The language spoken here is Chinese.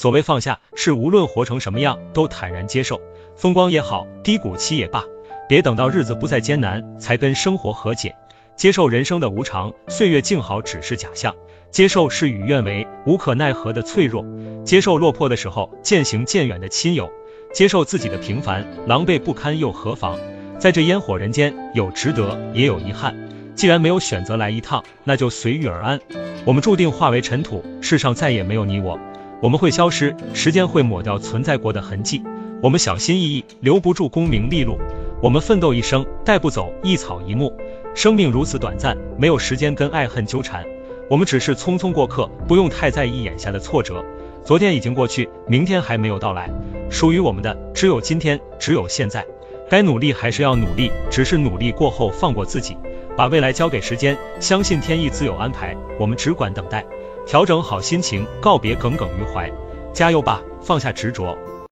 所谓放下，是无论活成什么样都坦然接受，风光也好，低谷期也罢，别等到日子不再艰难才跟生活和解。接受人生的无常，岁月静好只是假象。接受事与愿违，无可奈何的脆弱；接受落魄的时候渐行渐远的亲友；接受自己的平凡，狼狈不堪又何妨？在这烟火人间，有值得，也有遗憾。既然没有选择来一趟，那就随遇而安。我们注定化为尘土，世上再也没有你我。我们会消失，时间会抹掉存在过的痕迹。我们小心翼翼，留不住功名利禄。我们奋斗一生，带不走一草一木。生命如此短暂，没有时间跟爱恨纠缠。我们只是匆匆过客，不用太在意眼下的挫折。昨天已经过去，明天还没有到来。属于我们的只有今天，只有现在。该努力还是要努力，只是努力过后放过自己，把未来交给时间，相信天意自有安排。我们只管等待，调整好心情，告别耿耿于怀。加油吧，放下执着，